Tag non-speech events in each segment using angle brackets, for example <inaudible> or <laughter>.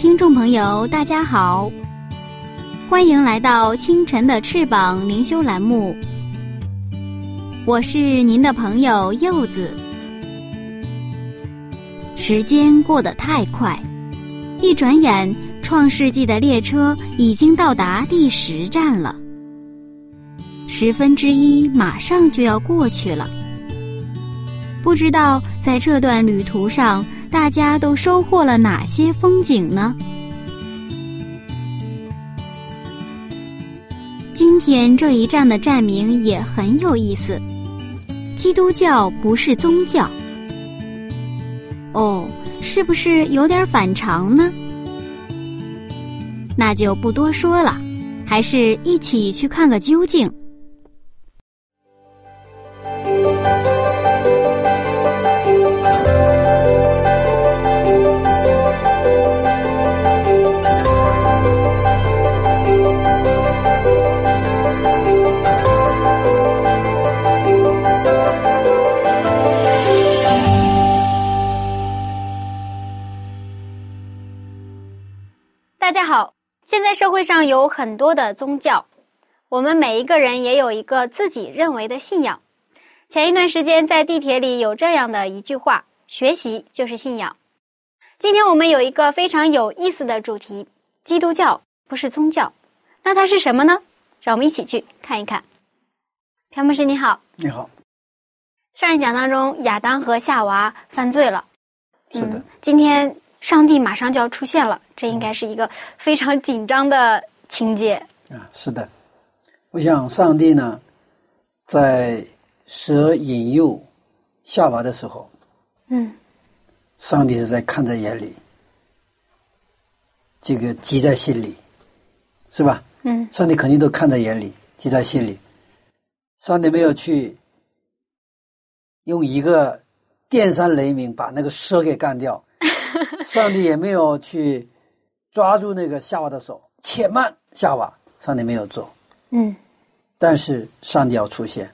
听众朋友，大家好。欢迎来到清晨的翅膀灵修栏目，我是您的朋友柚子。时间过得太快，一转眼，创世纪的列车已经到达第十站了。十分之一马上就要过去了，不知道在这段旅途上，大家都收获了哪些风景呢？今天这一站的站名也很有意思，基督教不是宗教。哦，是不是有点反常呢？那就不多说了，还是一起去看个究竟。现在社会上有很多的宗教，我们每一个人也有一个自己认为的信仰。前一段时间在地铁里有这样的一句话：“学习就是信仰。”今天我们有一个非常有意思的主题：基督教不是宗教，那它是什么呢？让我们一起去看一看。朴牧师你好，你好。上一讲当中，亚当和夏娃犯罪了，是的。今天。上帝马上就要出现了，这应该是一个非常紧张的情节啊！是的，我想上帝呢，在蛇引诱夏娃的时候，嗯，上帝是在看在眼里，这个记在心里，是吧？嗯，上帝肯定都看在眼里，记在心里。上帝没有去用一个电闪雷鸣把那个蛇给干掉。<laughs> 上帝也没有去抓住那个夏娃的手，且慢，夏娃，上帝没有做。嗯，但是上帝要出现，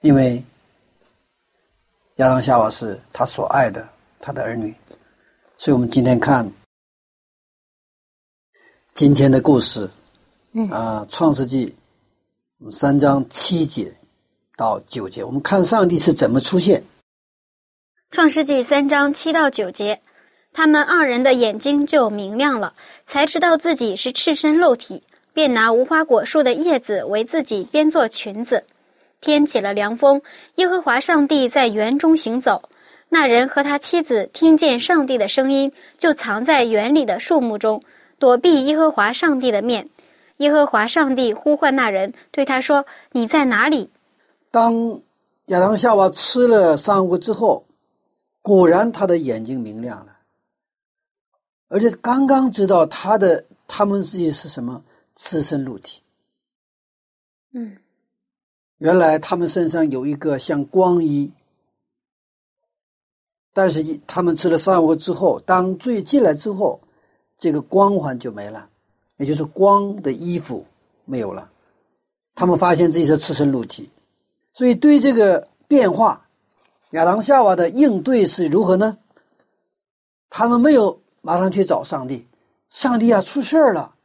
因为亚当夏娃是他所爱的，他的儿女，所以我们今天看今天的故事，嗯啊，《创世纪》三章七节到九节，我们看上帝是怎么出现。创世纪三章七到九节，他们二人的眼睛就明亮了，才知道自己是赤身露体，便拿无花果树的叶子为自己编做裙子。天起了凉风，耶和华上帝在园中行走。那人和他妻子听见上帝的声音，就藏在园里的树木中，躲避耶和华上帝的面。耶和华上帝呼唤那人，对他说：“你在哪里？”当亚当夏娃吃了三果之后。果然，他的眼睛明亮了，而且刚刚知道他的他们自己是什么赤身露体。嗯，原来他们身上有一个像光衣，但是他们吃了三果之后，当罪进来之后，这个光环就没了，也就是光的衣服没有了。他们发现自己是赤身露体，所以对这个变化。亚当夏娃的应对是如何呢？他们没有马上去找上帝，上帝啊，出事儿了！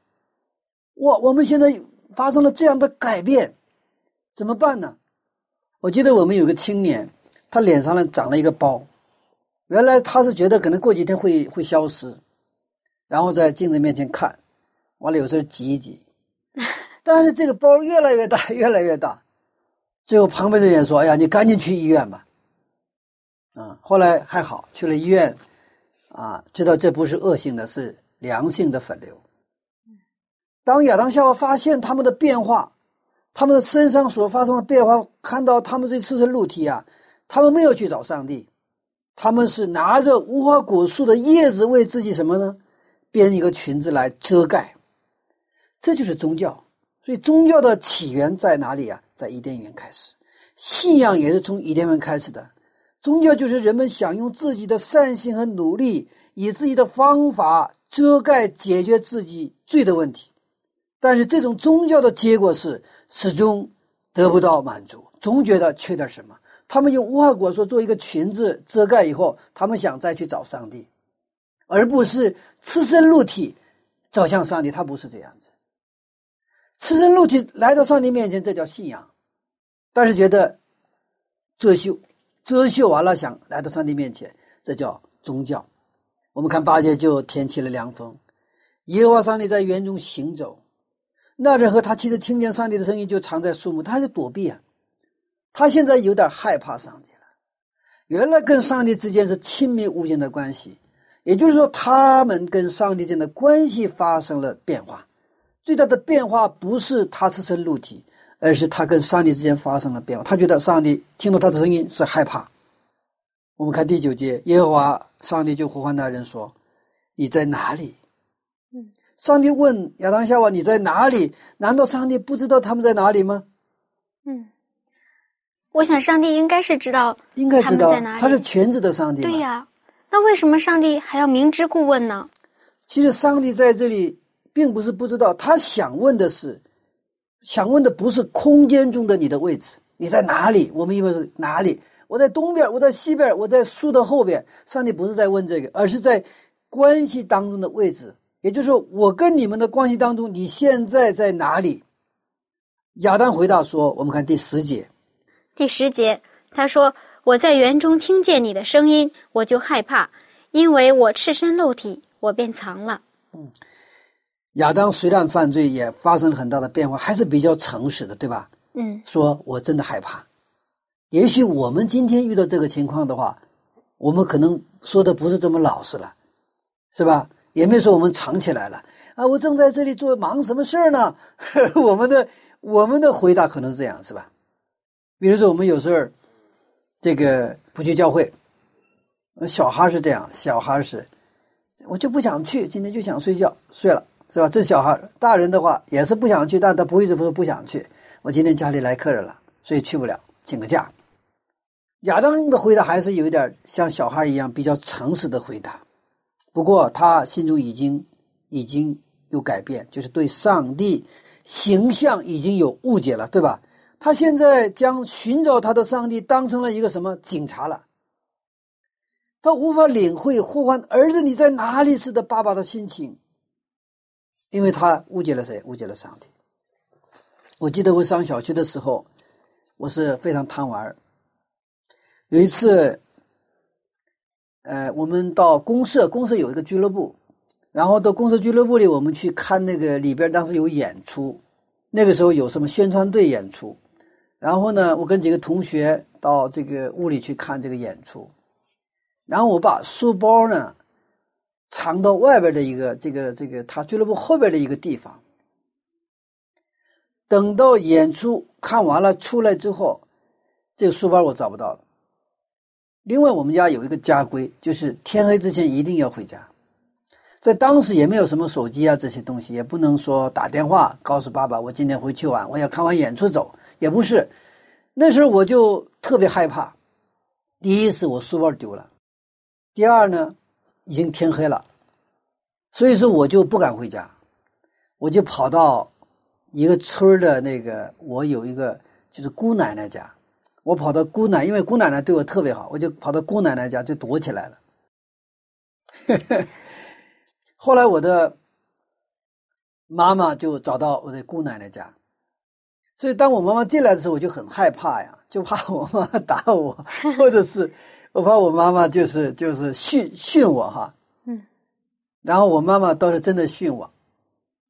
我我们现在发生了这样的改变，怎么办呢？我记得我们有个青年，他脸上呢长了一个包，原来他是觉得可能过几天会会消失，然后在镜子面前看，完了有时候挤一挤，<laughs> 但是这个包越来越大，越来越大，最后旁边的人说：“哎呀，你赶紧去医院吧。”啊，后来还好，去了医院，啊，知道这不是恶性的，是良性的粉瘤。当亚当夏娃发现他们的变化，他们的身上所发生的变化，看到他们这赤身露体啊，他们没有去找上帝，他们是拿着无花果树的叶子为自己什么呢？编一个裙子来遮盖。这就是宗教。所以宗教的起源在哪里啊？在伊甸园开始，信仰也是从伊甸园开始的。宗教就是人们想用自己的善心和努力，以自己的方法遮盖解决自己罪的问题，但是这种宗教的结果是始终得不到满足，总觉得缺点什么。他们用无花果说做一个裙子遮盖以后，他们想再去找上帝，而不是赤身露体走向上帝。他不是这样子，赤身露体来到上帝面前，这叫信仰，但是觉得遮羞。遮羞完了，想来到上帝面前，这叫宗教。我们看八戒就天起了凉风，耶和华上帝在园中行走。那人和他其实听见上帝的声音，就藏在树木，他就躲避啊。他现在有点害怕上帝了。原来跟上帝之间是亲密无间的关系，也就是说，他们跟上帝间的关系发生了变化。最大的变化不是他赤身露体。而是他跟上帝之间发生了变化，他觉得上帝听到他的声音是害怕。我们看第九节，耶和华上帝就呼唤那人说：“你在哪里？”嗯，上帝问亚当夏娃：“你在哪里？”难道上帝不知道他们在哪里吗？嗯，我想上帝应该是知道，应该知道在哪里。他是全知的上帝。对呀，那为什么上帝还要明知故问呢？其实上帝在这里并不是不知道，他想问的是。想问的不是空间中的你的位置，你在哪里？我们以为是哪里？我在东边，我在西边，我在树的后边。上帝不是在问这个，而是在关系当中的位置，也就是说，我跟你们的关系当中，你现在在哪里？亚当回答说：“我们看第十节，第十节，他说我在园中听见你的声音，我就害怕，因为我赤身露体，我便藏了。”嗯。亚当虽然犯罪，也发生了很大的变化，还是比较诚实的，对吧？嗯，说我真的害怕。也许我们今天遇到这个情况的话，我们可能说的不是这么老实了，是吧？也没说我们藏起来了啊，我正在这里做忙什么事儿呢？<laughs> 我们的我们的回答可能是这样，是吧？比如说我们有时候这个不去教会，小孩是这样，小孩是，我就不想去，今天就想睡觉，睡了。是吧？这小孩，大人的话也是不想去，但他不会这么说不想去。我今天家里来客人了，所以去不了，请个假。亚当的回答还是有一点像小孩一样比较诚实的回答，不过他心中已经已经有改变，就是对上帝形象已经有误解了，对吧？他现在将寻找他的上帝当成了一个什么警察了？他无法领会呼唤儿子你在哪里时的爸爸的心情。因为他误解了谁？误解了上帝。我记得我上小学的时候，我是非常贪玩有一次，呃，我们到公社，公社有一个俱乐部，然后到公社俱乐部里，我们去看那个里边当时有演出，那个时候有什么宣传队演出，然后呢，我跟几个同学到这个屋里去看这个演出，然后我把书包呢。藏到外边的一个这个这个他俱乐部后边的一个地方。等到演出看完了出来之后，这个书包我找不到了。另外，我们家有一个家规，就是天黑之前一定要回家。在当时也没有什么手机啊这些东西，也不能说打电话告诉爸爸我今天回去晚，我要看完演出走，也不是。那时候我就特别害怕。第一是我书包丢了，第二呢。已经天黑了，所以说我就不敢回家，我就跑到一个村的那个，我有一个就是姑奶奶家，我跑到姑奶，因为姑奶奶对我特别好，我就跑到姑奶奶家就躲起来了。<laughs> 后来我的妈妈就找到我的姑奶奶家，所以当我妈妈进来的时候，我就很害怕呀，就怕我妈妈打我，<laughs> 或者是。我怕我妈妈就是就是训训我哈，嗯，然后我妈妈倒是真的训我，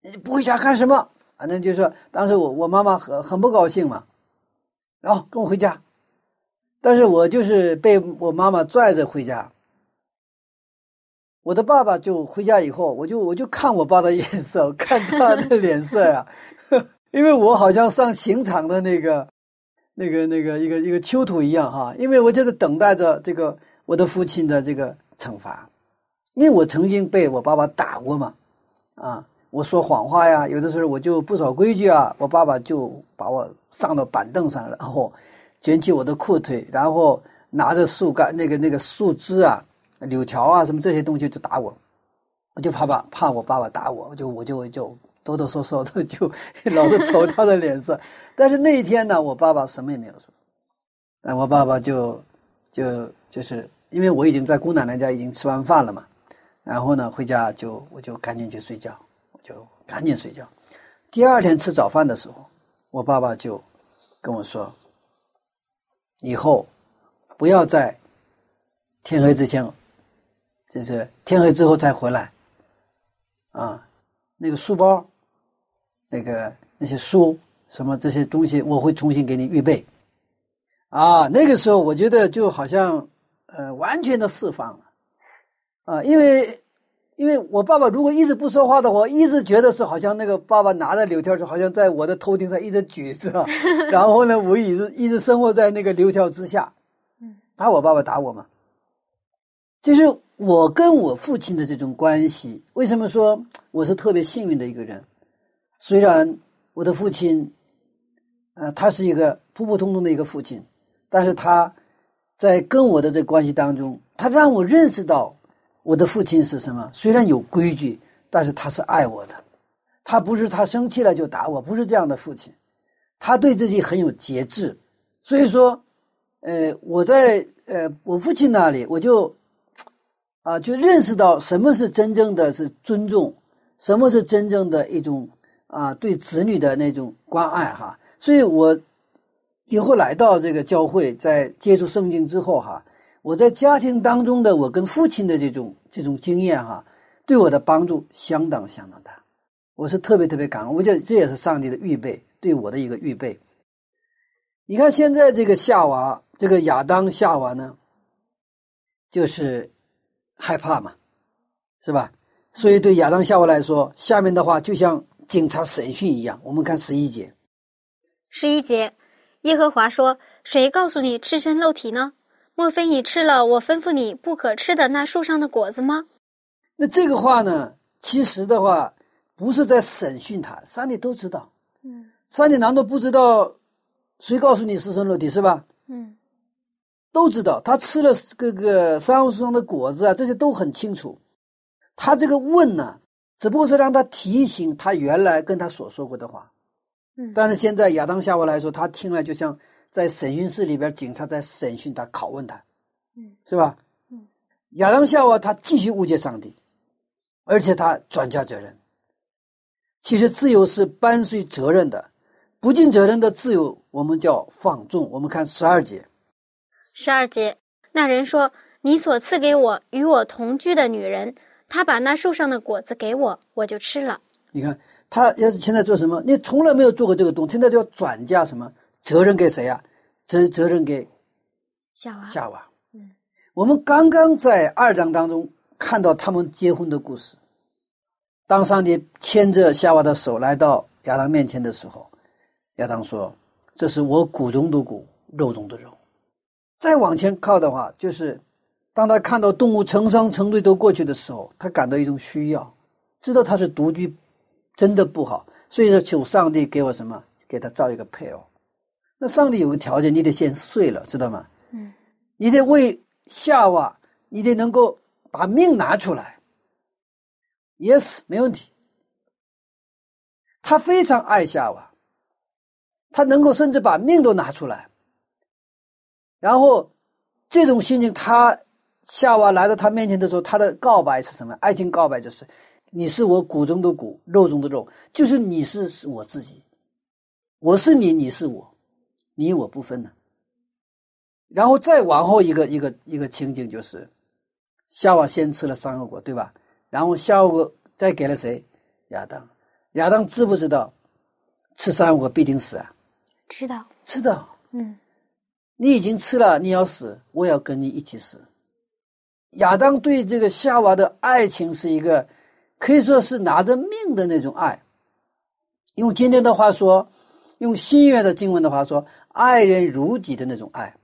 你不回家干什么？反正就说当时我我妈妈很很不高兴嘛，然后跟我回家，但是我就是被我妈妈拽着回家。我的爸爸就回家以后，我就我就看我爸的眼色，看他的脸色呀，<laughs> 因为我好像上刑场的那个、那个、那个一个一个囚徒一样哈，因为我就在等待着这个我的父亲的这个惩罚，因为我曾经被我爸爸打过嘛，啊，我说谎话呀，有的时候我就不守规矩啊，我爸爸就把我上到板凳上，然后卷起我的裤腿，然后拿着树干那个那个树枝啊、柳条啊什么这些东西就打我，我就怕爸怕我爸爸打我，我就我就就。哆哆嗦嗦的，就 <laughs> 老是瞅他的脸色。但是那一天呢，我爸爸什么也没有说。那我爸爸就就就是因为我已经在姑奶奶家已经吃完饭了嘛，然后呢回家就我就赶紧去睡觉，我就赶紧睡觉。第二天吃早饭的时候，我爸爸就跟我说：“以后不要在天黑之前，就是天黑之后再回来。”啊，那个书包。那个那些书什么这些东西，我会重新给你预备。啊，那个时候我觉得就好像呃完全的释放了，啊，因为因为我爸爸如果一直不说话的话，一直觉得是好像那个爸爸拿着柳条，就好像在我的头顶上一直举着，<laughs> 然后呢，我一直一直生活在那个柳条之下，嗯，怕我爸爸打我嘛。其实我跟我父亲的这种关系，为什么说我是特别幸运的一个人？虽然我的父亲，呃，他是一个普普通通的一个父亲，但是他在跟我的这关系当中，他让我认识到我的父亲是什么。虽然有规矩，但是他是爱我的，他不是他生气了就打我，不是这样的父亲，他对自己很有节制。所以说，呃，我在呃我父亲那里，我就啊，就认识到什么是真正的是尊重，什么是真正的一种。啊，对子女的那种关爱哈，所以我以后来到这个教会，在接触圣经之后哈，我在家庭当中的我跟父亲的这种这种经验哈，对我的帮助相当相当大，我是特别特别感恩。我觉得这也是上帝的预备，对我的一个预备。你看现在这个夏娃，这个亚当夏娃呢，就是害怕嘛，是吧？所以对亚当夏娃来说，下面的话就像。警察审讯一样，我们看十一节。十一节，耶和华说：“谁告诉你赤身露体呢？莫非你吃了我吩咐你不可吃的那树上的果子吗？”那这个话呢？其实的话，不是在审讯他，上帝都知道。嗯，上帝难道不知道谁告诉你赤身露体是吧？嗯，都知道。他吃了这个珊瑚树上的果子啊，这些都很清楚。他这个问呢？只不过是让他提醒他原来跟他所说过的话，嗯，但是现在亚当夏娃来说，他听了就像在审讯室里边，警察在审讯他、拷问他，嗯，是吧？嗯，亚当夏娃他继续误解上帝，而且他转嫁责任。其实自由是伴随责任的，不尽责任的自由，我们叫放纵。我们看十二节，十二节，那人说：“你所赐给我与我同居的女人。”他把那树上的果子给我，我就吃了。你看，他要是现在做什么？你从来没有做过这个动现在就要转嫁什么责任给谁啊？责责任给夏娃。夏娃。嗯，我们刚刚在二章当中看到他们结婚的故事。当上帝牵着夏娃的手来到亚当面前的时候，亚当说：“这是我骨中的骨，肉中的肉。”再往前靠的话，就是。当他看到动物成双成对都过去的时候，他感到一种需要，知道他是独居，真的不好，所以说求上帝给我什么，给他造一个配偶。那上帝有个条件，你得先睡了，知道吗？嗯，你得为夏娃，你得能够把命拿出来。Yes，没问题。他非常爱夏娃，他能够甚至把命都拿出来。然后这种心情，他。夏娃来到他面前的时候，他的告白是什么？爱情告白就是：你是我骨中的骨，肉中的肉，就是你是是我自己，我是你，你是我，你我不分的。然后再往后一个一个一个情景就是，夏娃先吃了三个果，对吧？然后夏娃再给了谁？亚当。亚当知不知道吃三个果必定死啊？知道，知道。嗯，你已经吃了，你要死，我要跟你一起死。亚当对这个夏娃的爱情是一个，可以说是拿着命的那种爱，用今天的话说，用新约的经文的话说，爱人如己的那种爱。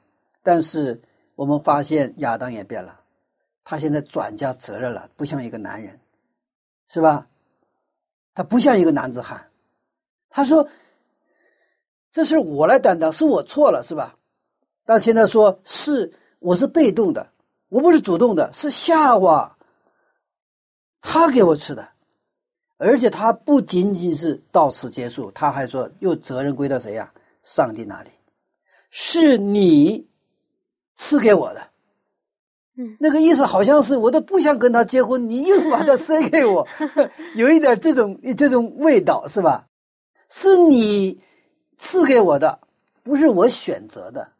但是我们发现亚当也变了，他现在转嫁责任了，不像一个男人，是吧？他不像一个男子汉。他说：“这事我来担当，是我错了，是吧？”但现在说是我是被动的，我不是主动的，是夏娃，他给我吃的。而且他不仅仅是到此结束，他还说又责任归到谁呀？上帝那里，是你赐给我的。嗯，那个意思好像是我都不想跟他结婚，你又把他塞给我，<laughs> 有一点这种这种味道是吧？是你赐给我的，不是我选择的。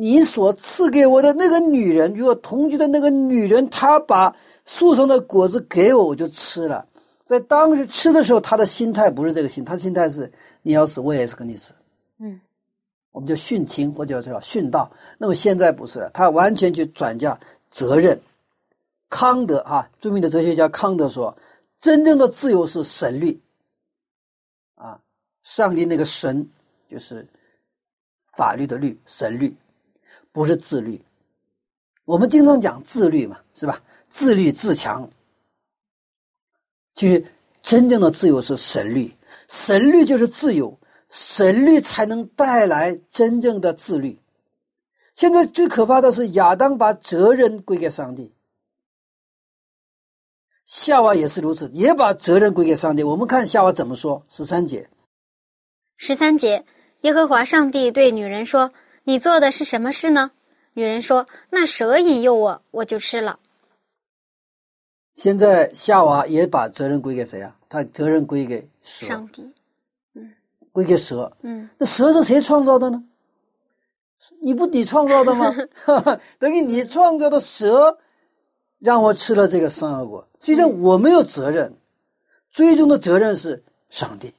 你所赐给我的那个女人，与我同居的那个女人，她把树上的果子给我，我就吃了。在当时吃的时候，他的心态不是这个心，他的心态是你要死我也是跟你死，嗯，我们叫殉情或者叫殉道。那么现在不是了，他完全去转嫁责任。康德啊，著名的哲学家康德说，真正的自由是神律，啊，上帝那个神就是法律的律，神律，不是自律。我们经常讲自律嘛，是吧？自律自强。其实，真正的自由是神律，神律就是自由，神律才能带来真正的自律。现在最可怕的是亚当把责任归给上帝，夏娃也是如此，也把责任归给上帝。我们看夏娃怎么说，十三节。十三节，耶和华上帝对女人说：“你做的是什么事呢？”女人说：“那蛇引诱我，我就吃了。”现在夏娃也把责任归给谁啊？他责任归给蛇，上帝，嗯归给蛇。嗯，那蛇是谁创造的呢？你不你创造的吗？<laughs> 等于你创造的蛇，让我吃了这个善恶果。实际上我没有责任，最终的责任是上帝。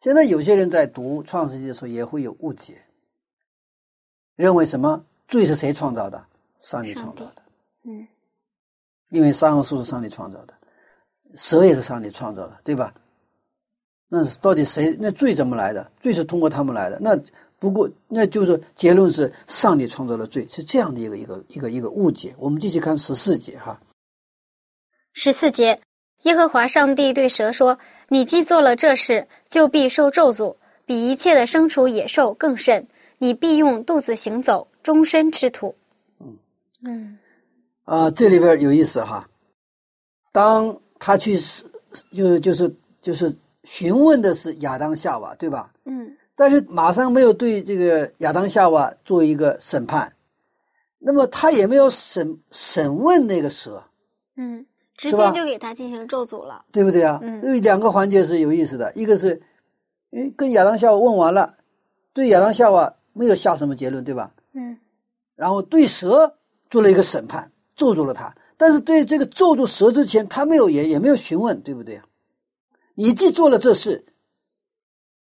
现在有些人在读《创世纪》的时候也会有误解，认为什么罪是谁创造的？上帝创造的。嗯。因为三恶树是上帝创造的，蛇也是上帝创造的，对吧？那到底谁？那罪怎么来的？罪是通过他们来的。那不过，那就是结论是上帝创造了罪，是这样的一个一个一个一个误解。我们继续看十四节哈。十四节，耶和华上帝对蛇说：“你既做了这事，就必受咒诅，比一切的牲畜野兽更甚。你必用肚子行走，终身吃土。”嗯嗯。啊，这里边有意思哈。当他去是就就是就是询问的是亚当夏娃，对吧？嗯。但是马上没有对这个亚当夏娃做一个审判，那么他也没有审审问那个蛇。嗯，直接就给他进行咒诅了，对不对啊？嗯。有两个环节是有意思的，一个是，哎，跟亚当夏娃问完了，对亚当夏娃没有下什么结论，对吧？嗯。然后对蛇做了一个审判。咒住了他，但是对这个咒住蛇之前，他没有也也没有询问，对不对啊？你既做了这事，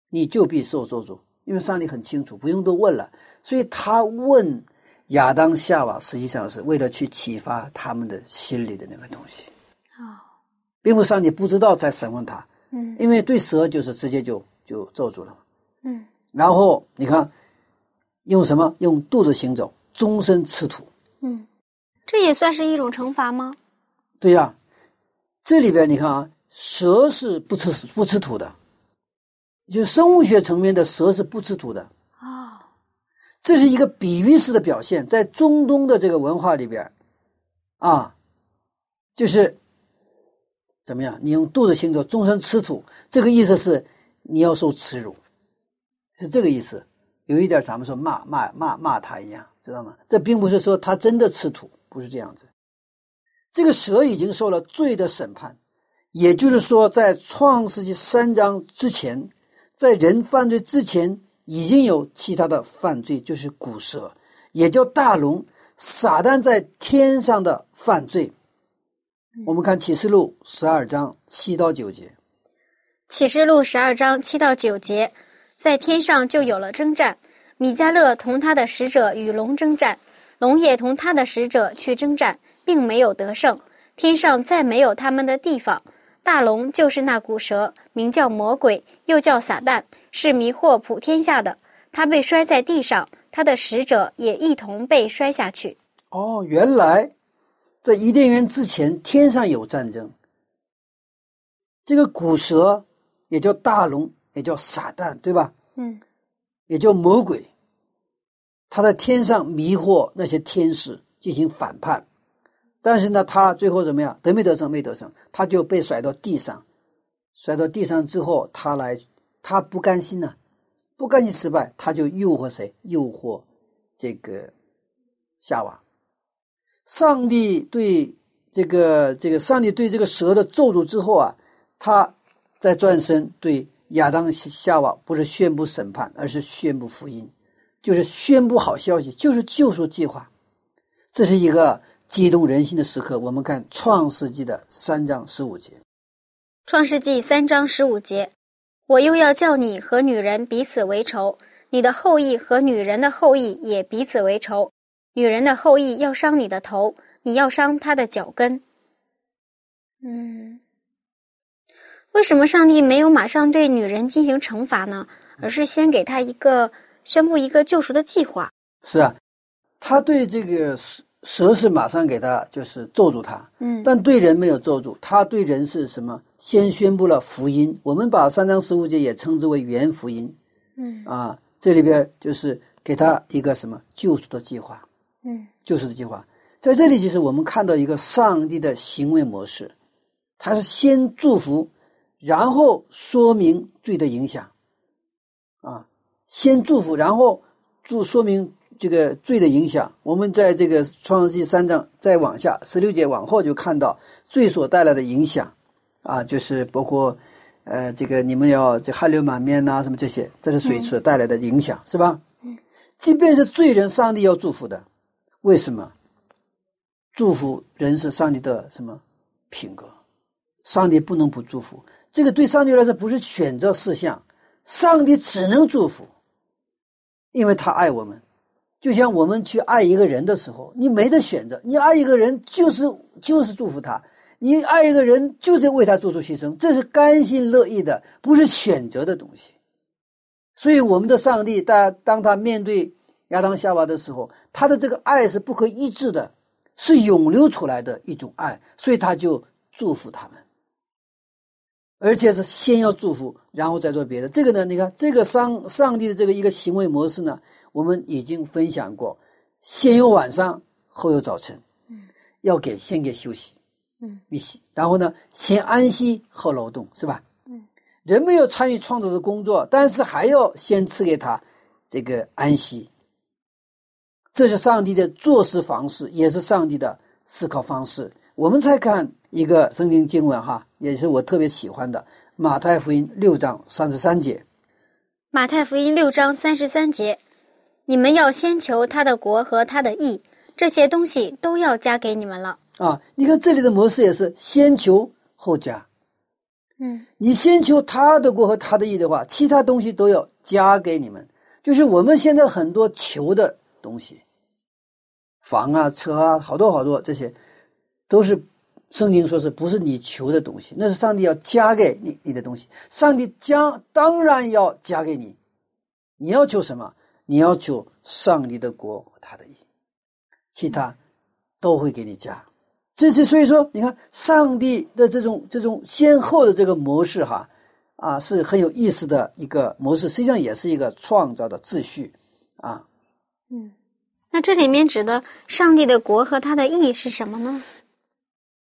你就必受咒诅，因为上帝很清楚，不用多问了。所以他问亚当夏娃，实际上是为了去启发他们的心里的那个东西。哦，并不是上帝不知道在审问他，嗯，因为对蛇就是直接就就咒住了，嗯，然后你看用什么？用肚子行走，终身吃土，嗯。这也算是一种惩罚吗？对呀，这里边你看啊，蛇是不吃不吃土的，就生物学层面的蛇是不吃土的哦，这是一个比喻式的表现，在中东的这个文化里边，啊，就是怎么样？你用肚子行走，终身吃土，这个意思是你要受耻辱，是这个意思。有一点咱们说骂骂骂骂他一样，知道吗？这并不是说他真的吃土。不是这样子，这个蛇已经受了罪的审判，也就是说，在创世纪三章之前，在人犯罪之前，已经有其他的犯罪，就是古蛇，也叫大龙，撒旦在天上的犯罪。我们看启示录十二章七到九节，启示录十二章七到九节，在天上就有了征战，米迦勒同他的使者与龙征战。龙也同他的使者去征战，并没有得胜。天上再没有他们的地方。大龙就是那古蛇，名叫魔鬼，又叫撒旦，是迷惑普天下的。他被摔在地上，他的使者也一同被摔下去。哦，原来在伊甸园之前，天上有战争。这个古蛇也叫大龙，也叫撒旦，对吧？嗯，也叫魔鬼。他在天上迷惑那些天使进行反叛，但是呢，他最后怎么样？得没得胜？没得胜，他就被甩到地上。甩到地上之后，他来，他不甘心呢，不甘心失败，他就诱惑谁？诱惑这个夏娃。上帝对这个这个上帝对这个蛇的咒诅之后啊，他在转身对亚当夏娃不是宣布审判，而是宣布福音。就是宣布好消息，就是救赎计划，这是一个激动人心的时刻。我们看《创世纪》的三章十五节，《创世纪》三章十五节，我又要叫你和女人彼此为仇，你的后裔和女人的后裔也彼此为仇。女人的后裔要伤你的头，你要伤她的脚跟。嗯，为什么上帝没有马上对女人进行惩罚呢？而是先给她一个。宣布一个救赎的计划。是啊，他对这个蛇蛇是马上给他就是咒住他，嗯，但对人没有咒住。他对人是什么？先宣布了福音。我们把三章十五节也称之为原福音，嗯啊，这里边就是给他一个什么救赎的计划，嗯，救赎的计划。在这里，其实我们看到一个上帝的行为模式，他是先祝福，然后说明罪的影响，啊。先祝福，然后祝说明这个罪的影响。我们在这个创世纪三章再往下十六节往后就看到罪所带来的影响，啊，就是包括，呃，这个你们要这汗流满面呐，什么这些，这是水所带来的影响，是吧？嗯。即便是罪人，上帝要祝福的，为什么？祝福人是上帝的什么品格？上帝不能不祝福。这个对上帝来说不是选择事项，上帝只能祝福。因为他爱我们，就像我们去爱一个人的时候，你没得选择，你爱一个人就是就是祝福他，你爱一个人就是为他做出牺牲，这是甘心乐意的，不是选择的东西。所以我们的上帝，当当他面对亚当夏娃的时候，他的这个爱是不可抑制的，是涌流出来的一种爱，所以他就祝福他们。而且是先要祝福，然后再做别的。这个呢，你看这个上上帝的这个一个行为模式呢，我们已经分享过，先有晚上，后有早晨。嗯，要给先给休息，嗯，必息。然后呢，先安息后劳动，是吧？嗯，人没有参与创造的工作，但是还要先赐给他这个安息。这是上帝的做事方式，也是上帝的思考方式。我们再看。一个圣经经文哈，也是我特别喜欢的《马太福音》六章三十三节。《马太福音》六章三十三节，你们要先求他的国和他的义，这些东西都要加给你们了。啊，你看这里的模式也是先求后加。嗯，你先求他的国和他的义的话，其他东西都要加给你们。就是我们现在很多求的东西，房啊、车啊，好多好多这些，都是。圣经说是不是你求的东西？那是上帝要加给你你的东西。上帝将当然要加给你。你要求什么？你要求上帝的国和他的意，其他都会给你加。这是所以说，你看上帝的这种这种先后的这个模式哈啊，是很有意思的一个模式。实际上也是一个创造的秩序啊。嗯，那这里面指的上帝的国和他的意是什么呢？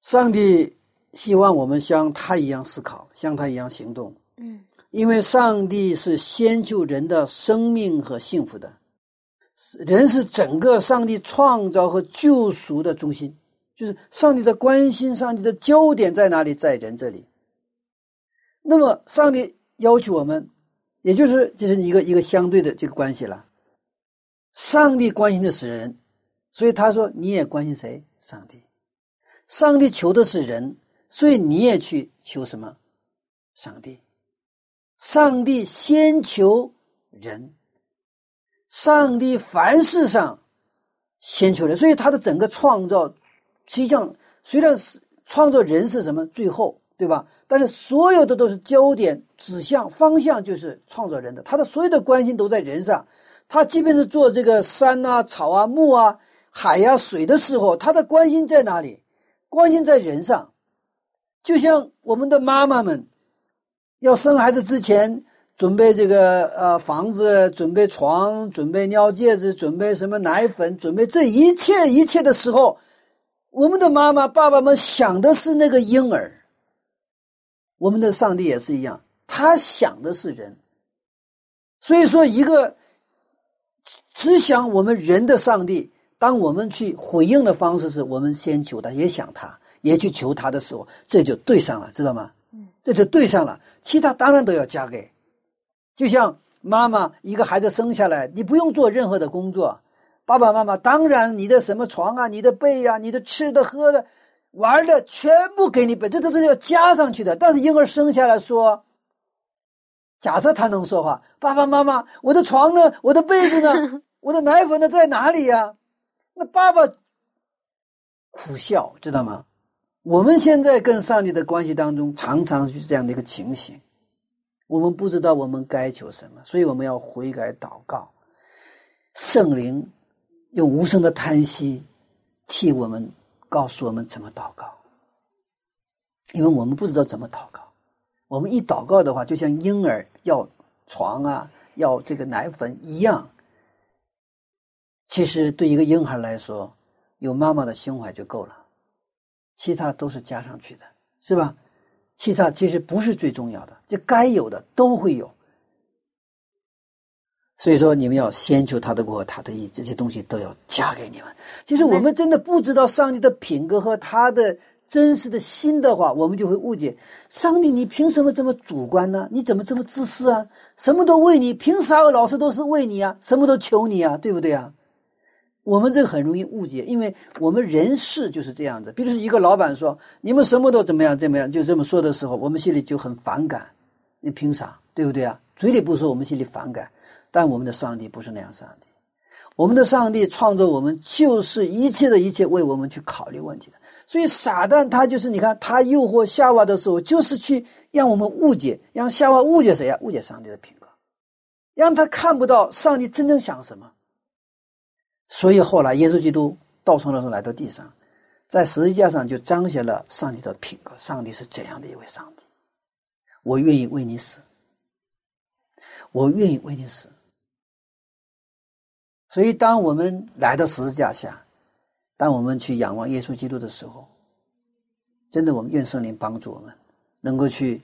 上帝希望我们像他一样思考，像他一样行动。嗯，因为上帝是先救人的生命和幸福的，人是整个上帝创造和救赎的中心，就是上帝的关心，上帝的焦点在哪里，在人这里。那么，上帝要求我们，也就是这是一个一个相对的这个关系了。上帝关心的是人，所以他说：“你也关心谁？上帝。”上帝求的是人，所以你也去求什么？上帝，上帝先求人，上帝凡事上先求人，所以他的整个创造，实际上虽然是创造人是什么最后，对吧？但是所有的都是焦点指向方向，就是创造人的，他的所有的关心都在人上。他即便是做这个山啊、草啊、木啊、海呀、水的时候，他的关心在哪里？关心在人上。就像我们的妈妈们要生孩子之前准备这个呃房子、准备床、准备尿戒子、准备什么奶粉、准备这一切一切的时候，我们的妈妈、爸爸们想的是那个婴儿。我们的上帝也是一样，他想的是人。所以说，一个只想我们人的上帝，当我们去回应的方式是我们先求他，也想他。也去求他的时候，这就对上了，知道吗？嗯，这就对上了。其他当然都要加给，就像妈妈一个孩子生下来，你不用做任何的工作，爸爸妈妈当然你的什么床啊、你的被呀、你的吃的、喝的、玩的，全部给你，这这都是要加上去的。但是婴儿生下来说，假设他能说话，爸爸妈妈，我的床呢？我的被子呢？<laughs> 我的奶粉呢？在哪里呀？那爸爸苦笑，知道吗？我们现在跟上帝的关系当中，常常是这样的一个情形：我们不知道我们该求什么，所以我们要悔改祷告。圣灵用无声的叹息替我们告诉我们怎么祷告，因为我们不知道怎么祷告。我们一祷告的话，就像婴儿要床啊、要这个奶粉一样。其实对一个婴孩来说，有妈妈的胸怀就够了。其他都是加上去的，是吧？其他其实不是最重要的，就该有的都会有。所以说，你们要先求他的国和他的意，这些东西都要加给你们。其实我们真的不知道上帝的品格和他的真实的心的话，我们就会误解上帝。你凭什么这么主观呢？你怎么这么自私啊？什么都为你，凭啥老师都是为你啊？什么都求你啊？对不对啊？我们这个很容易误解，因为我们人事就是这样子。比如说，一个老板说：“你们什么都怎么样怎么样”，就这么说的时候，我们心里就很反感。你凭啥？对不对啊？嘴里不说，我们心里反感。但我们的上帝不是那样，上帝，我们的上帝创造我们，就是一切的一切为我们去考虑问题的。所以，撒旦他就是你看，他诱惑夏娃的时候，就是去让我们误解，让夏娃误解谁呀？误解上帝的品格，让他看不到上帝真正想什么。所以后来，耶稣基督道成肉身来到地上，在十字架上就彰显了上帝的品格。上帝是怎样的一位上帝？我愿意为你死，我愿意为你死。所以，当我们来到十字架下，当我们去仰望耶稣基督的时候，真的，我们愿圣灵帮助我们，能够去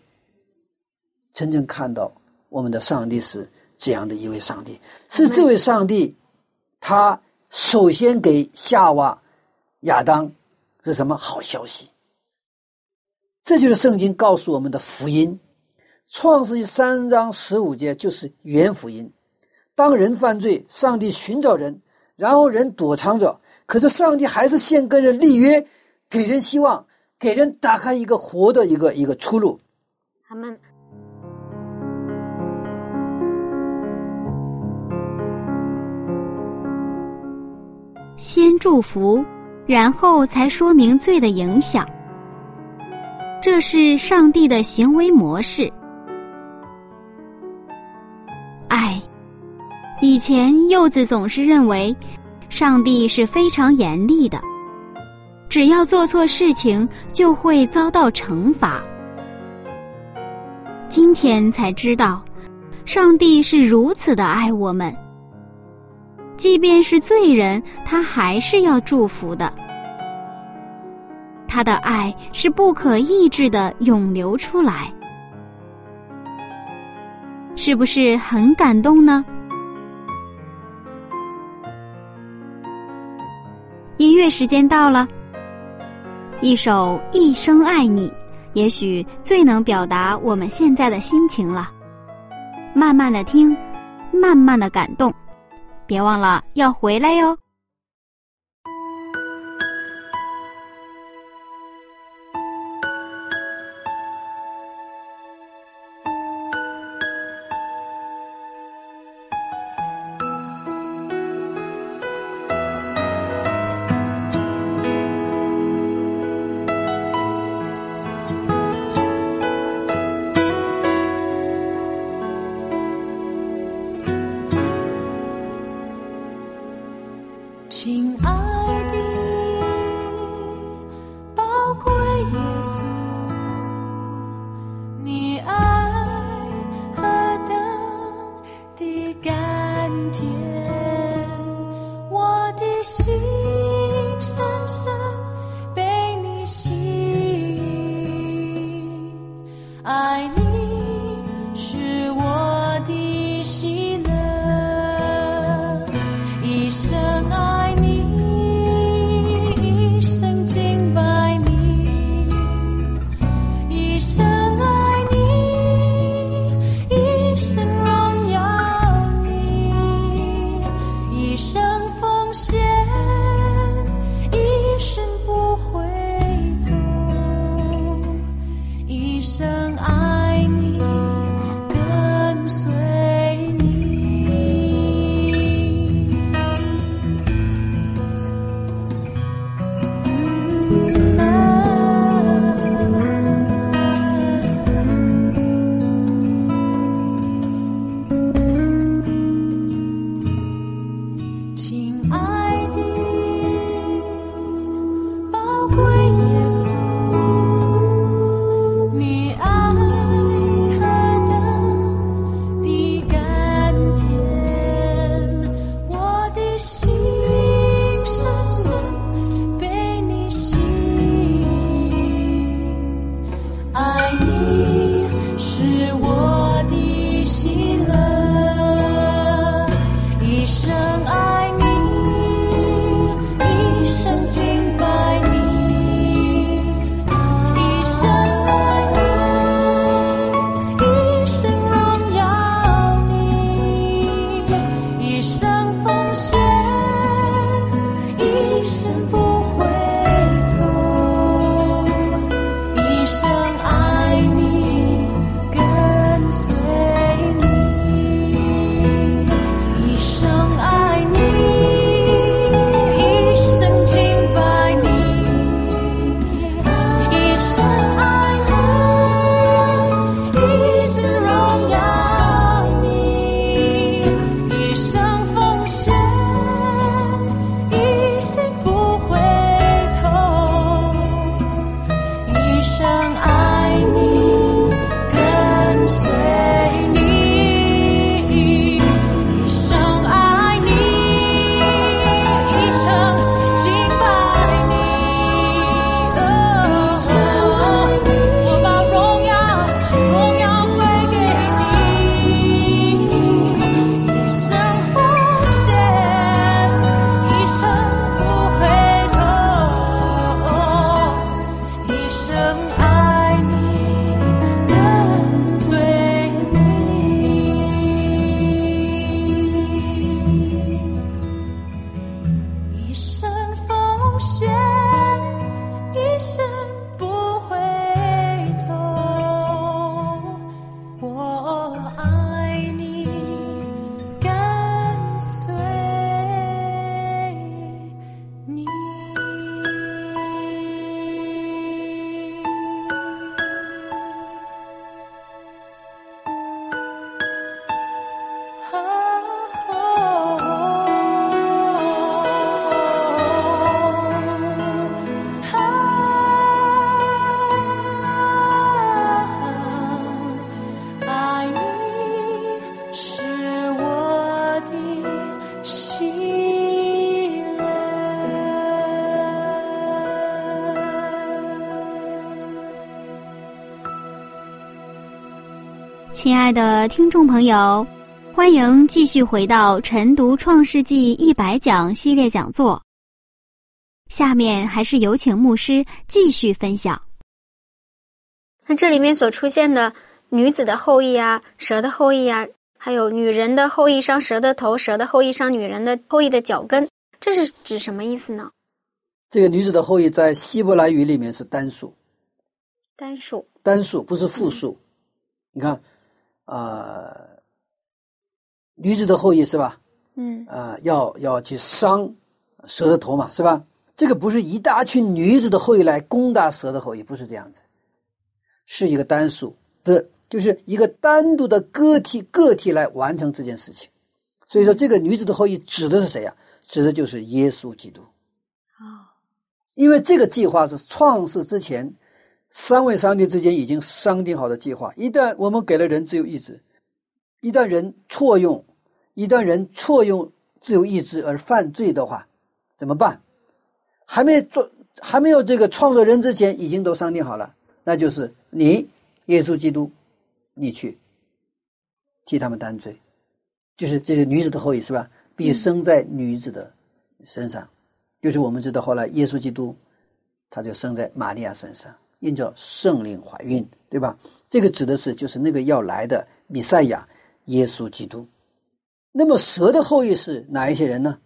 真正看到我们的上帝是这样的一位上帝，是这位上帝，他。首先给夏娃、亚当是什么好消息？这就是圣经告诉我们的福音。创世纪三章十五节就是原福音。当人犯罪，上帝寻找人，然后人躲藏着，可是上帝还是先跟人立约，给人希望，给人打开一个活的一个一个出路。他们。先祝福，然后才说明罪的影响。这是上帝的行为模式。爱，以前柚子总是认为，上帝是非常严厉的，只要做错事情就会遭到惩罚。今天才知道，上帝是如此的爱我们。即便是罪人，他还是要祝福的。他的爱是不可抑制的涌流出来，是不是很感动呢？音乐时间到了，一首《一生爱你》，也许最能表达我们现在的心情了。慢慢的听，慢慢的感动。别忘了要回来哟。亲爱的听众朋友，欢迎继续回到晨读《创世纪一百讲》系列讲座。下面还是有请牧师继续分享。那这里面所出现的女子的后裔啊，蛇的后裔啊，还有女人的后裔伤蛇的头，蛇的后裔伤女人的后裔的脚跟，这是指什么意思呢？这个女子的后裔在希伯来语里面是单数，单数，单数不是复数。你看，啊、女子的后裔是吧？嗯啊、要要去伤蛇的头嘛，是吧？这个不是一大群女子的后裔来攻打蛇的后裔，不是这样子，是一个单数的，就是一个单独的个体个体来完成这件事情。所以说，这个女子的后裔指的是谁呀、指的就是耶稣基督。啊，因为这个计划是创世之前三位上帝之间已经商定好的计划。一旦我们给了人自由意志，一旦人错用，一旦人错用自由意志而犯罪的话，怎么办？还没做，还没有这个创作人之前，已经都商定好了，那就是你，耶稣基督，你去替他们担罪，就是这个女子的后裔是吧？必须生在女子的身上。就是我们知道，后来耶稣基督，他就生在玛利亚身上，因着圣灵怀孕，对吧？这个指的是就是那个要来的弥赛亚耶稣基督。那么蛇的后裔是哪一些人呢？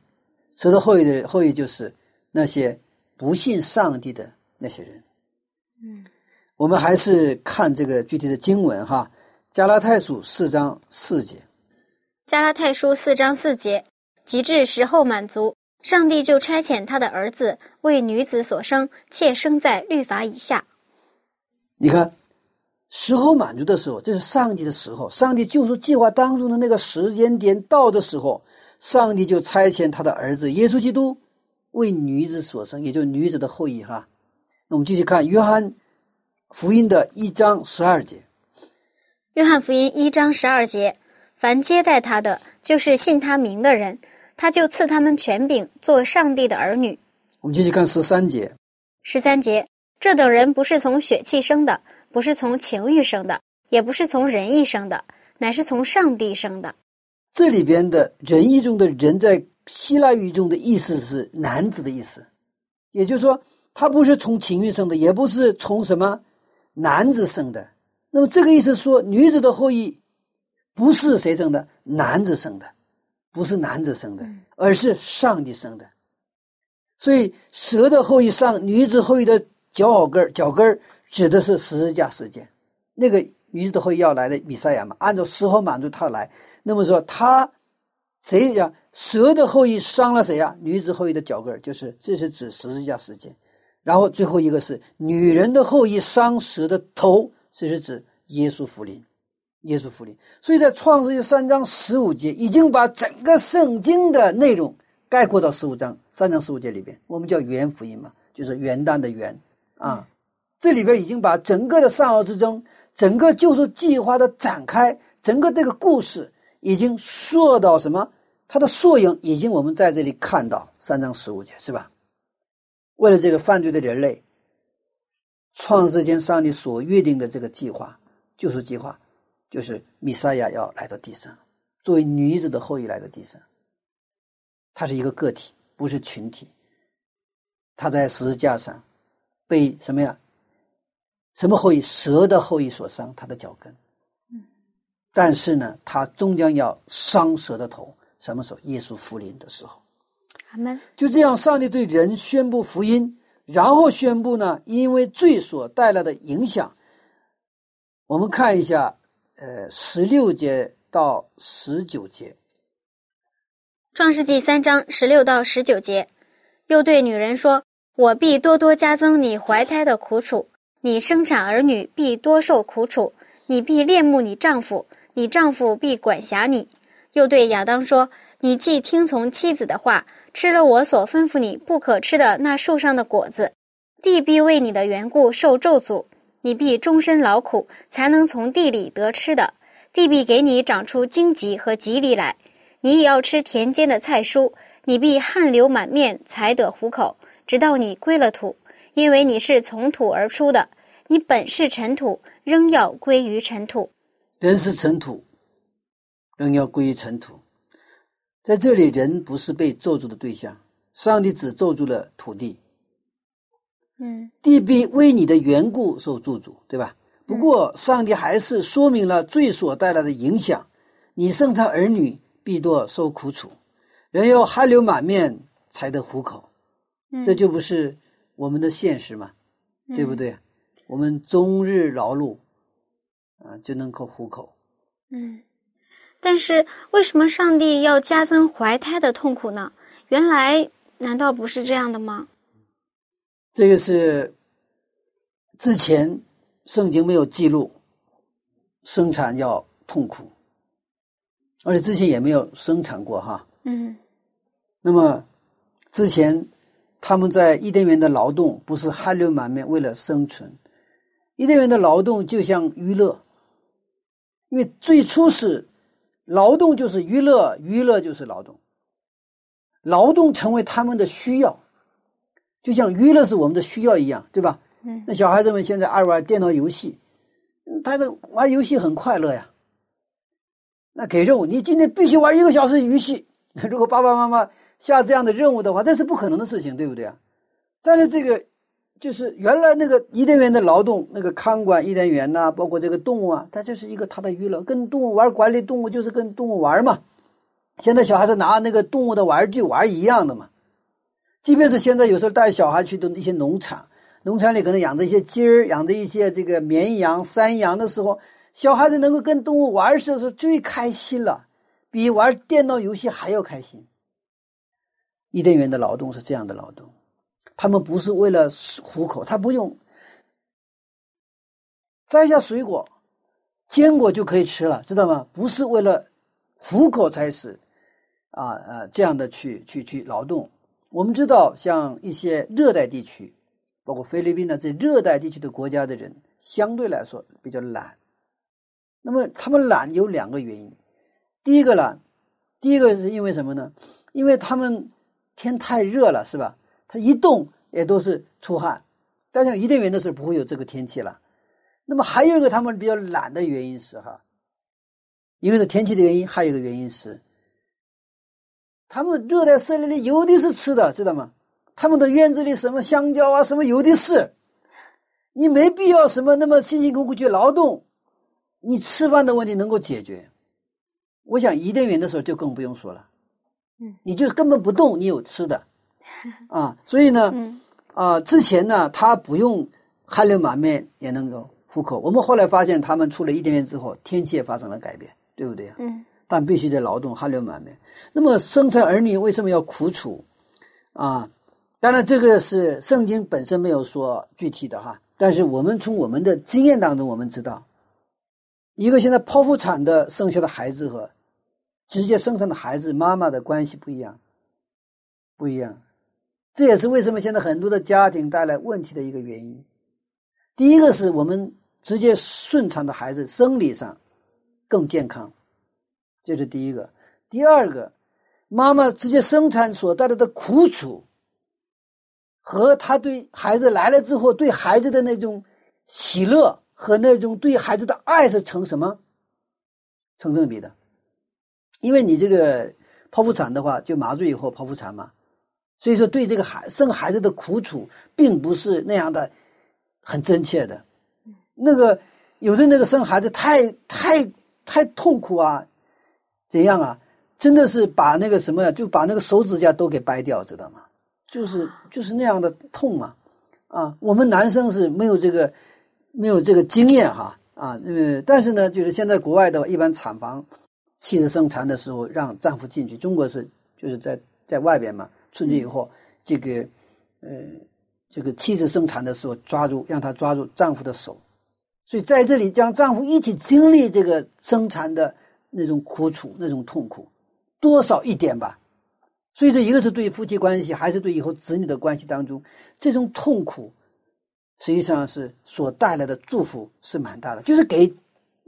蛇的后裔的后裔就是那些不信上帝的那些人。嗯，我们还是看这个具体的经文哈，《加拉太书》四章四节。加拉太书四章四节，及至时候满足，上帝就差遣他的儿子为女子所生，且生在律法以下。你看，时候满足的时候，这是上帝的时候，上帝救赎计划当中的那个时间点到的时候，上帝就差遣他的儿子耶稣基督为女子所生，也就是女子的后裔哈。那我们继续看约翰福音的一章十二节，约翰福音一章十二节，凡接待他的，就是信他名的人，他就赐他们权柄，做上帝的儿女。我们继续看十三节，十三节，这等人不是从血气生的，不是从情欲生的，也不是从仁义生的，乃是从上帝生的。这里边的仁义中的人，在希腊语中的意思是男子的意思，也就是说，他不是从情欲生的，也不是从什么男子生的。那么这个意思说，女子的后裔不是谁生的？男子生的，不是男子生的，而是上帝生的。所以，蛇的后裔上女子后裔的脚后跟脚跟指的是十字架事件。那个女子后裔要来的弥赛亚嘛，按照时候满足他来。那么说他谁呀？蛇的后裔伤了谁呀？女子后裔的脚跟，就是这是指十字架事件。然后最后一个是女人的后裔伤蛇的头，这是指耶稣福临，耶稣福临。所以在创世纪三章十五节已经把整个圣经的内容概括到十五章三章十五节里边，我们叫元福音嘛，就是元旦的元啊。这里边已经把整个的善恶之争，整个救赎计划的展开，整个这个故事已经说到什么？它的缩影已经我们在这里看到三章十五节，是吧？为了这个犯罪的人类，创世间上帝所约定的这个计划，救赎计划，就是弥赛亚要来到地上，作为女子的后裔来到地上。他是一个个体，不是群体。他在十字架上被什么呀？什么后裔？蛇的后裔所伤，他的脚跟。但是呢，他终将要伤蛇的头。什么时候？耶稣福临的时候。阿门。就这样，上帝对人宣布福音，然后宣布呢，因为罪所带来的影响。我们看一下，呃，十六节到十九节。创世纪三章十六到十九节，又对女人说：“我必多多加增你怀胎的苦楚，你生产儿女必多受苦楚，你必恋慕你丈夫，你丈夫必管辖你。”又对亚当说：“你既听从妻子的话，吃了我所吩咐你不可吃的那树上的果子，地必为你的缘故受咒诅，你必终身劳苦，才能从地里得吃的。地必给你长出荆棘和棘藜来。”你也要吃田间的菜蔬，你必汗流满面才得糊口，直到你归了土，因为你是从土而出的，你本是尘土，仍要归于尘土。人是尘土，仍要归于尘土。在这里，人不是被咒诅的对象，上帝只咒诅了土地。嗯地必为你的缘故受咒诅，对吧？不过，上帝还是说明了罪所带来的影响。你生产儿女，必多受苦楚，人要汗流满面才得糊口，嗯，这就不是我们的现实嘛，对不对？我们终日劳碌，啊，就能够糊口。嗯，但是为什么上帝要加增怀胎的痛苦呢？原来难道不是这样的吗？这个是之前圣经没有记录生产要痛苦，而且之前也没有生产过哈。嗯那么之前他们在伊甸园的劳动不是汗流满面为了生存，伊甸园的劳动就像娱乐，因为最初是劳动就是娱乐，娱乐就是劳动，劳动成为他们的需要，就像娱乐是我们的需要一样，对吧？嗯那小孩子们现在爱玩电脑游戏，嗯他的玩游戏很快乐呀。那给任务，你今天必须玩一个小时游戏。如果爸爸妈妈下这样的任务的话，这是不可能的事情，对不对啊？但是这个就是原来那个伊甸园的劳动，那个看管伊甸园呐、包括这个动物啊，它就是一个它的娱乐，跟动物玩，管理动物就是跟动物玩嘛。现在小孩子拿那个动物的玩具玩一样的嘛。即便是现在有时候带小孩去的一些农场，农场里可能养着一些鸡儿，养着一些这个绵羊、山羊的时候，小孩子能够跟动物玩的时候是最开心了，比玩电脑游戏还要开心。伊甸园的劳动是这样的劳动，他们不是为了糊口，他不用摘下水果、坚果就可以吃了，知道吗？不是为了糊口才是啊啊这样的去去去劳动。我们知道，像一些热带地区，包括菲律宾呢，这热带地区的国家的人相对来说比较懒。那么他们懒有两个原因，第一个懒，第一个是因为什么呢？因为他们天太热了，是吧？他一动也都是出汗。但像伊甸园的时候不会有这个天气了。那么还有一个他们比较懒的原因是哈，一个是天气的原因，还有一个原因是。他们热带森林里有的是吃的，知道吗？他们的院子里什么香蕉啊，什么有的是。你没必要什么那么辛辛苦苦去劳动，你吃饭的问题能够解决。我想伊甸园的时候就更不用说了，嗯，你就根本不动，你有吃的，<laughs> 啊，所以呢，嗯啊，之前呢他不用汗流满面也能够糊口。我们后来发现，他们出了伊甸园之后，天气也发生了改变，对不对呀？嗯但必须得劳动，汗流满面。那么生产儿女为什么要苦楚？啊，当然这个是圣经本身没有说具体的哈，但是我们从我们的经验当中，我们知道，一个现在剖腹产的生下的孩子和直接生产的孩子妈妈的关系不一样，不一样。这也是为什么现在很多的家庭带来问题的一个原因。第一个是我们直接顺产的孩子生理上更健康。这是第一个，第二个，妈妈直接生产所带来的苦楚，和她对孩子来了之后对孩子的那种喜乐和那种对孩子的爱是成什么？成正比的。因为你这个剖腹产的话，就麻醉以后剖腹产嘛，所以说对这个孩生孩子的苦楚，并不是那样的很真切的。那个有的那个生孩子太太太痛苦啊。怎样啊？真的是把那个什么呀，就把那个手指甲都给掰掉，知道吗？就是就是那样的痛嘛，啊，我们男生是没有这个没有这个经验哈啊，呃，但是呢，就是现在国外的一般产房妻子生产的时候让丈夫进去，中国是就是在在外边嘛，出去以后，这个呃这个妻子生产的时候抓住让她抓住丈夫的手，所以在这里将丈夫一起经历这个生产的。那种苦楚，那种痛苦，多少一点吧。所以这一个是对夫妻关系，还是对以后子女的关系当中，这种痛苦，实际上是所带来的祝福是蛮大的。就是给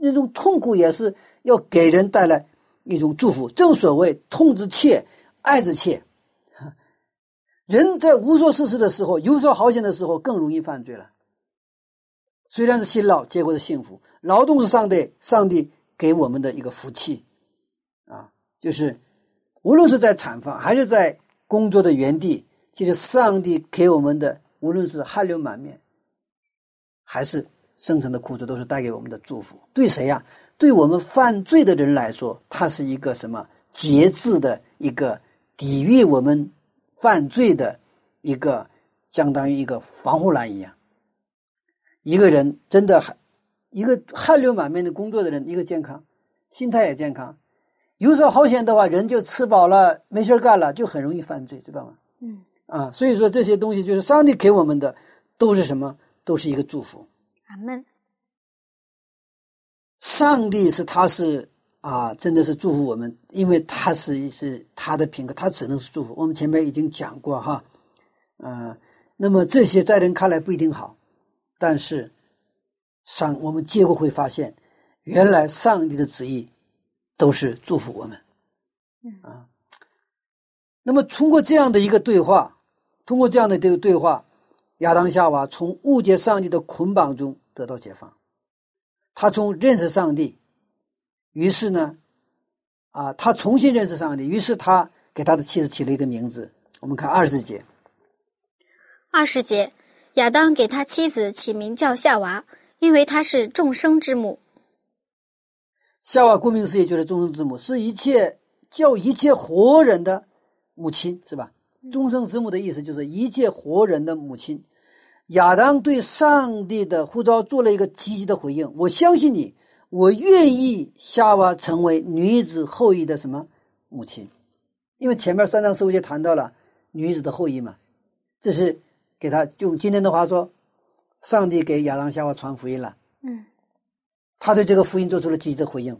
那种痛苦，也是要给人带来一种祝福。正所谓痛之切，爱之切。人在无所事事的时候，游手好闲的时候，更容易犯罪了。虽然是辛劳，结果是幸福。劳动是上帝，上帝。给我们的一个福气，啊，就是无论是在产房还是在工作的原地，其实上帝给我们的，无论是汗流满面，还是生成的苦楚，都是带给我们的祝福。对谁呀？对我们犯罪的人来说，它是一个什么节制的一个抵御我们犯罪的一个，相当于一个防护栏一样。一个人真的还。一个汗流满面的工作的人，一个健康，心态也健康，游手好闲的话，人就吃饱了，没事干了，就很容易犯罪，知道吗？嗯，啊，所以说这些东西就是上帝给我们的，都是什么？都是一个祝福。阿门。上帝是他是啊，真的是祝福我们，因为他是是他的品格，他只能是祝福。我们前面已经讲过哈，啊，那么这些在人看来不一定好，但是。上，我们结果会发现，原来上帝的旨意都是祝福我们，啊。那么通过这样的一个对话，通过这样的这个对话，亚当夏娃从误解上帝的捆绑中得到解放，他从认识上帝，于是呢，啊，他重新认识上帝，于是他给他的妻子起了一个名字。我们看二十节，二十节，亚当给他妻子起名叫夏娃。因为她是众生之母，夏娃顾名思义就是众生之母，是一切叫一切活人的母亲，是吧？众生之母的意思就是一切活人的母亲。亚当对上帝的呼召做了一个积极的回应：“我相信你，我愿意夏娃成为女子后裔的什么母亲？因为前面三章十五节谈到了女子的后裔嘛，这是给他用今天的话说。”上帝给亚当夏娃传福音了，嗯，他对这个福音做出了积极的回应。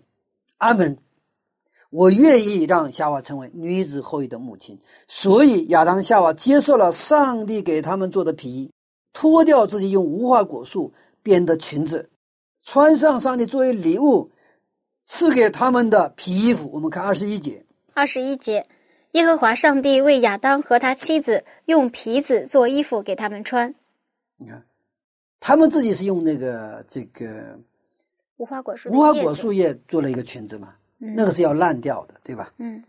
阿门，我愿意让夏娃成为女子后裔的母亲。所以亚当夏娃接受了上帝给他们做的皮衣，脱掉自己用无花果树编的裙子，穿上上帝作为礼物赐给他们的皮衣服。我们看二十一节，二十一节，耶和华上帝为亚当和他妻子用皮子做衣服给他们穿。你看。他们自己是用那个这个无花果树无花果树叶做了一个裙子嘛，那个是要烂掉的，对吧？嗯，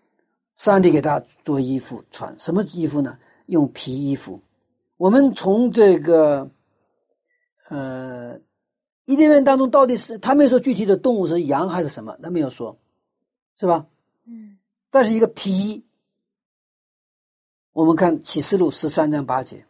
上帝给他做衣服穿，什么衣服呢？用皮衣服。我们从这个呃伊甸园当中到底是他没说具体的动物是羊还是什么，他没有说，是吧？嗯，但是一个皮，我们看启示录十三章八节，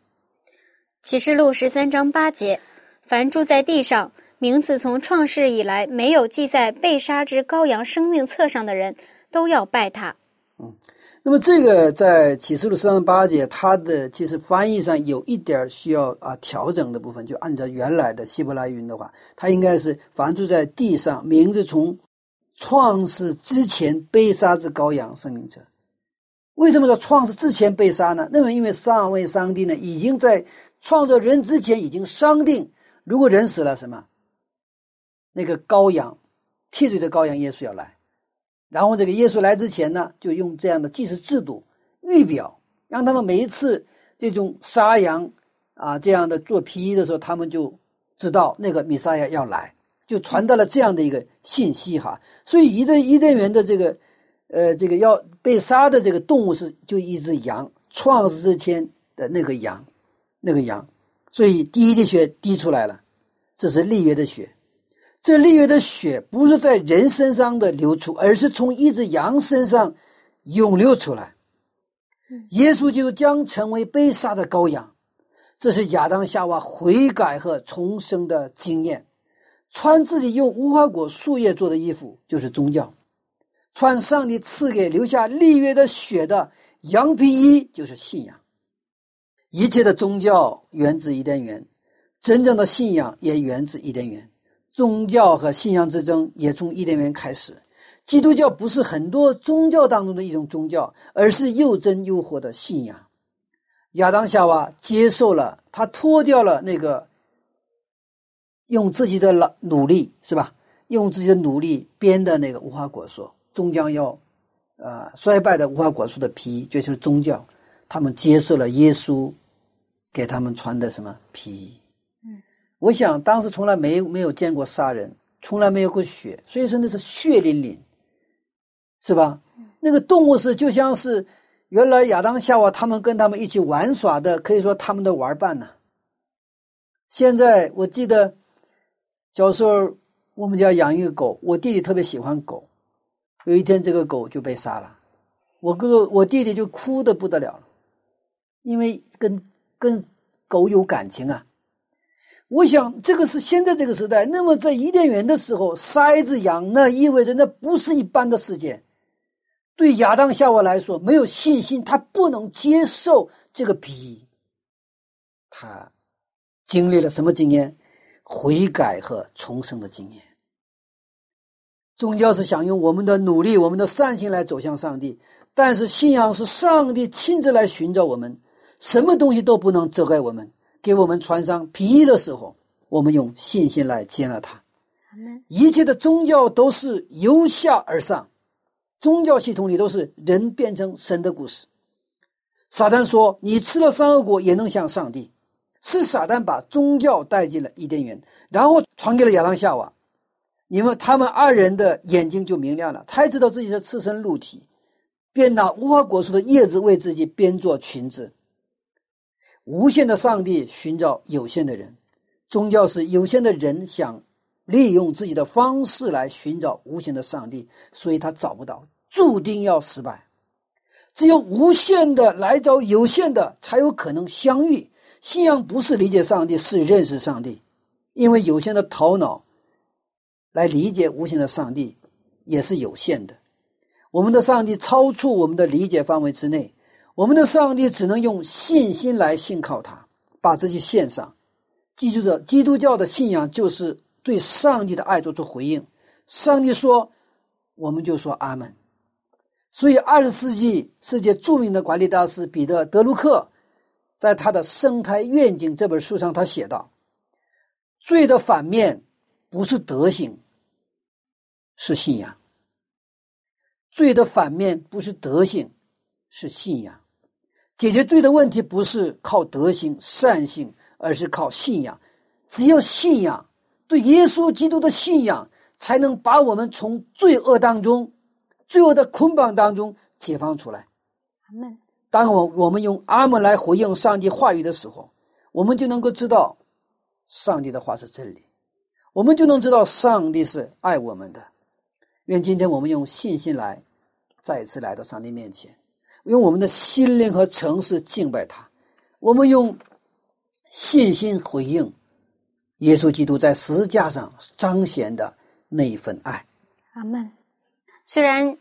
启示录十三章八节。凡住在地上，名字从创世以来没有记在被杀之羔羊生命册上的人，都要拜他。嗯，那么这个在启示录三十八节，它的其实翻译上有一点需要啊调整的部分。就按照原来的希伯来语的话，它应该是凡住在地上，名字从创世之前被杀之羔羊生命者。为什么说创世之前被杀呢？那么因为上位上帝呢，已经在创造人之前已经商定。如果人死了，什么？那个羔羊，替罪的羔羊耶稣要来，然后这个耶稣来之前呢，就用这样的祭祀制度预表，让他们每一次这种杀羊啊这样的做皮衣的时候，他们就知道那个弥撒亚要来，就传达了这样的一个信息哈。所以伊甸伊甸园的这个呃这个要被杀的这个动物是就一只羊，创世之前的那个羊，那个羊。所以第一滴血滴出来了，这是立约的血。这立约的血不是在人身上的流出，而是从一只羊身上涌流出来。耶稣基督将成为被杀的羔羊，这是亚当夏娃悔改和重生的经验。穿自己用无花果树叶做的衣服就是宗教，穿上帝赐给留下立约的血的羊皮衣就是信仰。一切的宗教源自伊甸园，真正的信仰也源自伊甸园。宗教和信仰之争也从伊甸园开始。基督教不是很多宗教当中的一种宗教，而是又真又活的信仰。亚当夏娃接受了，他脱掉了那个用自己的劳努力是吧？用自己的努力编的那个无花果树，终将要呃衰败的无花果树的皮，这就是宗教。他们接受了耶稣。给他们穿的什么皮衣？我想当时从来没没有见过杀人，从来没有过血，所以说那是血淋淋，是吧？那个动物是就像是原来亚当夏娃他们跟他们一起玩耍的，可以说他们的玩伴呢。现在我记得小时候我们家养一个狗，我弟弟特别喜欢狗，有一天这个狗就被杀了，我哥哥我弟弟就哭的不得了，因为跟跟狗有感情啊。我想这个是现在这个时代，那么在伊甸园的时候杀一只羊，那意味着那不是一般的事件。对亚当夏娃来说，没有信心，他不能接受这个比喻。他经历了什么经验？悔改和重生的经验。宗教是想用我们的努力、我们的善行来走向上帝，但是信仰是上帝亲自来寻找我们，什么东西都不能遮盖我们。给我们穿上皮衣的时候，我们用信心来接纳他。一切的宗教都是由下而上，宗教系统里都是人变成神的故事。撒旦说：“你吃了三恶果也能像上帝。”是撒旦把宗教带进了伊甸园，然后传给了亚当夏娃。你们他们二人的眼睛就明亮了，才知道自己是赤身露体，便拿无花果树的叶子为自己编做裙子。无限的上帝寻找有限的人，宗教是有限的人想利用自己的方式来寻找无限的上帝，所以他找不到，注定要失败。只有无限的来找有限的，才有可能相遇。信仰不是理解上帝，是认识上帝，因为有限的头脑来理解无限的上帝也是有限的。我们的上帝超出我们的理解范围之内。我们的上帝只能用信心来信靠他，把自己献上。记住的，基督教的信仰就是对上帝的爱做出回应。上帝说，我们就说阿门。所以，二十世纪世界著名的管理大师彼得·德鲁克在他的《生态愿景》这本书上，他写道：“罪的反面不是德行，是信仰。罪的反面不是德行，是信仰。”解决罪的问题不是靠德行善行，而是靠信仰。只有信仰，对耶稣基督的信仰，才能把我们从罪恶当中、罪恶的捆绑当中解放出来。阿门。当我我们用阿门来回应上帝话语的时候，我们就能够知道，上帝的话是真理，我们就能知道上帝是爱我们的。愿今天我们用信心来，再一次来到上帝面前。用我们的心灵和诚实敬拜他，我们用信心回应耶稣基督在十字架上彰显的那一份爱。阿门。虽然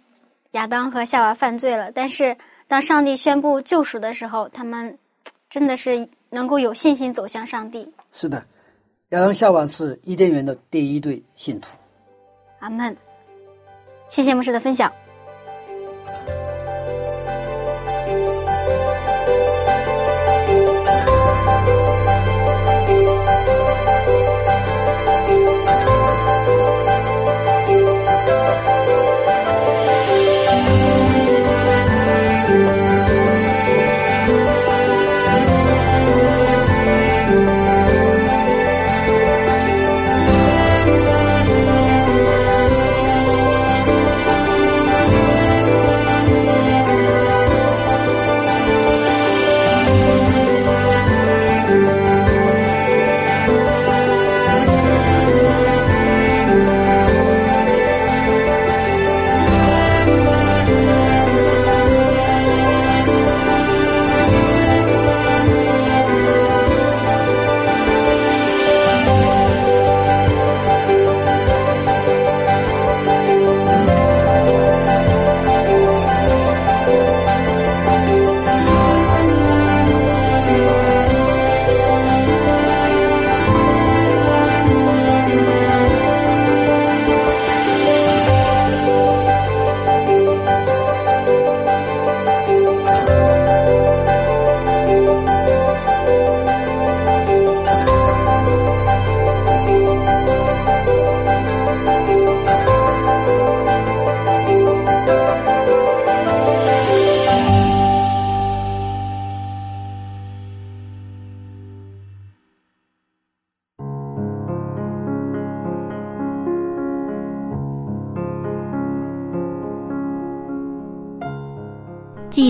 亚当和夏娃犯罪了，但是当上帝宣布救赎的时候，他们真的是能够有信心走向上帝。是的，亚当夏娃是伊甸园的第一对信徒。阿门。谢谢牧师的分享。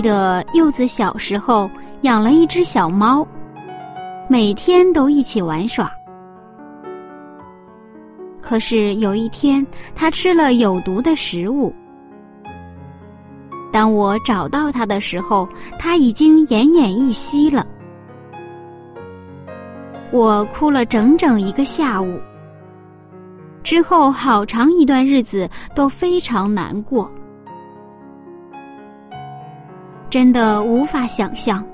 的柚子小时候养了一只小猫，每天都一起玩耍。可是有一天，它吃了有毒的食物。当我找到它的时候，它已经奄奄一息了。我哭了整整一个下午，之后好长一段日子都非常难过。真的无法想象，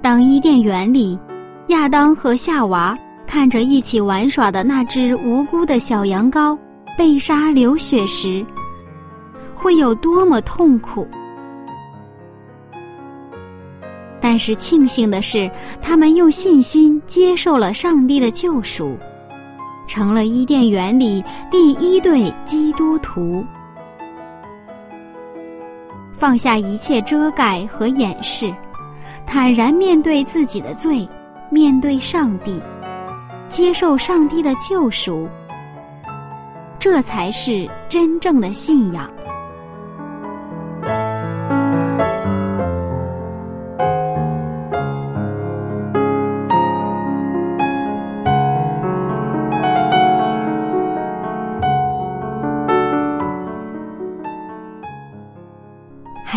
当伊甸园里，亚当和夏娃看着一起玩耍的那只无辜的小羊羔被杀流血时，会有多么痛苦。但是庆幸的是，他们用信心接受了上帝的救赎，成了伊甸园里第一对基督徒。放下一切遮盖和掩饰，坦然面对自己的罪，面对上帝，接受上帝的救赎，这才是真正的信仰。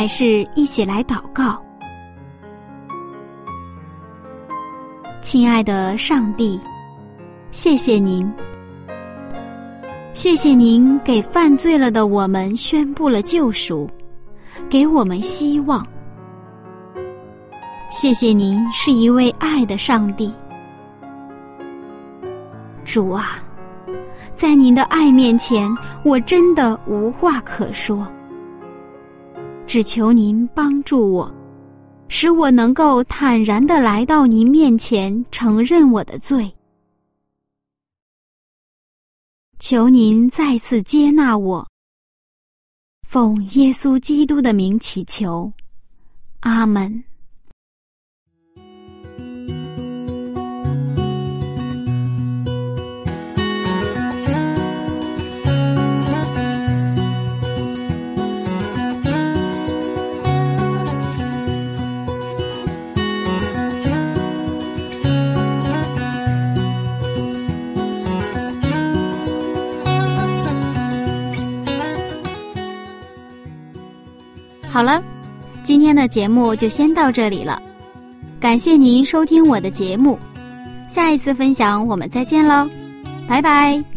是一起来祷告，亲爱的上帝，谢谢您，谢谢您给犯罪了的我们宣布了救赎，给我们希望。谢谢您是一位爱的上帝，主啊，在您的爱面前，我真的无话可说。只求您帮助我，使我能够坦然的来到您面前，承认我的罪。求您再次接纳我，奉耶稣基督的名祈求，阿门。好了，今天的节目就先到这里了。感谢您收听我的节目，下一次分享我们再见喽，拜拜。